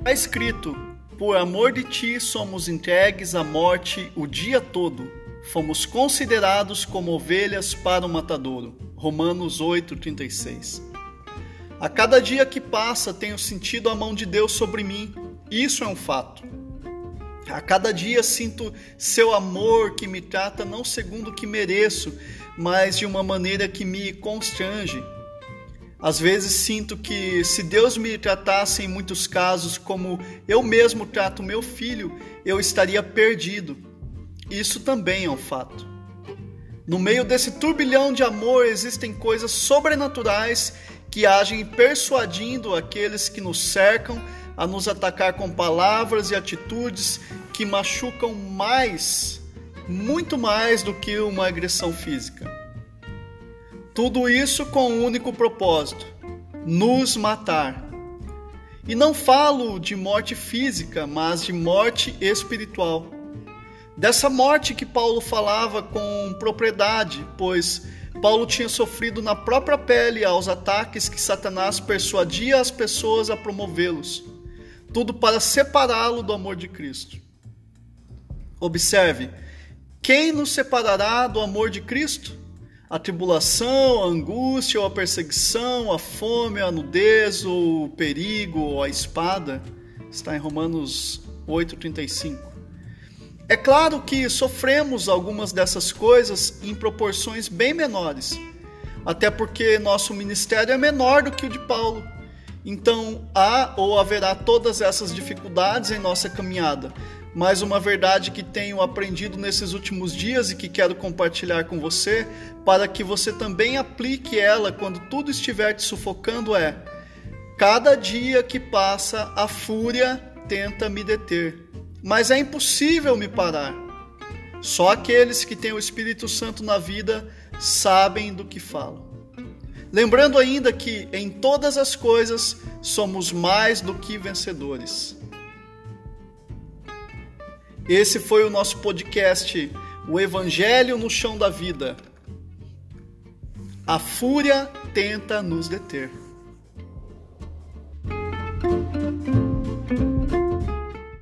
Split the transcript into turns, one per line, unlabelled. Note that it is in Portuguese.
Está escrito: Por amor de ti somos entregues à morte o dia todo. Fomos considerados como ovelhas para o matadouro. Romanos 8:36. A cada dia que passa, tenho sentido a mão de Deus sobre mim. Isso é um fato. A cada dia sinto seu amor que me trata não segundo o que mereço, mas de uma maneira que me constrange. Às vezes sinto que se Deus me tratasse em muitos casos como eu mesmo trato meu filho, eu estaria perdido. Isso também é um fato. No meio desse turbilhão de amor existem coisas sobrenaturais que agem persuadindo aqueles que nos cercam a nos atacar com palavras e atitudes que machucam mais, muito mais do que uma agressão física. Tudo isso com um único propósito: nos matar. E não falo de morte física, mas de morte espiritual. Dessa morte que Paulo falava com propriedade, pois Paulo tinha sofrido na própria pele aos ataques que Satanás persuadia as pessoas a promovê-los, tudo para separá-lo do amor de Cristo. Observe: quem nos separará do amor de Cristo? A tribulação, a angústia ou a perseguição, a fome, a nudez ou o perigo ou a espada. Está em Romanos 8:35. É claro que sofremos algumas dessas coisas em proporções bem menores, até porque nosso ministério é menor do que o de Paulo. Então há ou haverá todas essas dificuldades em nossa caminhada, mas uma verdade que tenho aprendido nesses últimos dias e que quero compartilhar com você, para que você também aplique ela quando tudo estiver te sufocando é: cada dia que passa, a fúria tenta me deter, mas é impossível me parar. Só aqueles que têm o Espírito Santo na vida sabem do que falam. Lembrando ainda que em todas as coisas somos mais do que vencedores. Esse foi o nosso podcast, O Evangelho no Chão da Vida. A fúria tenta nos deter.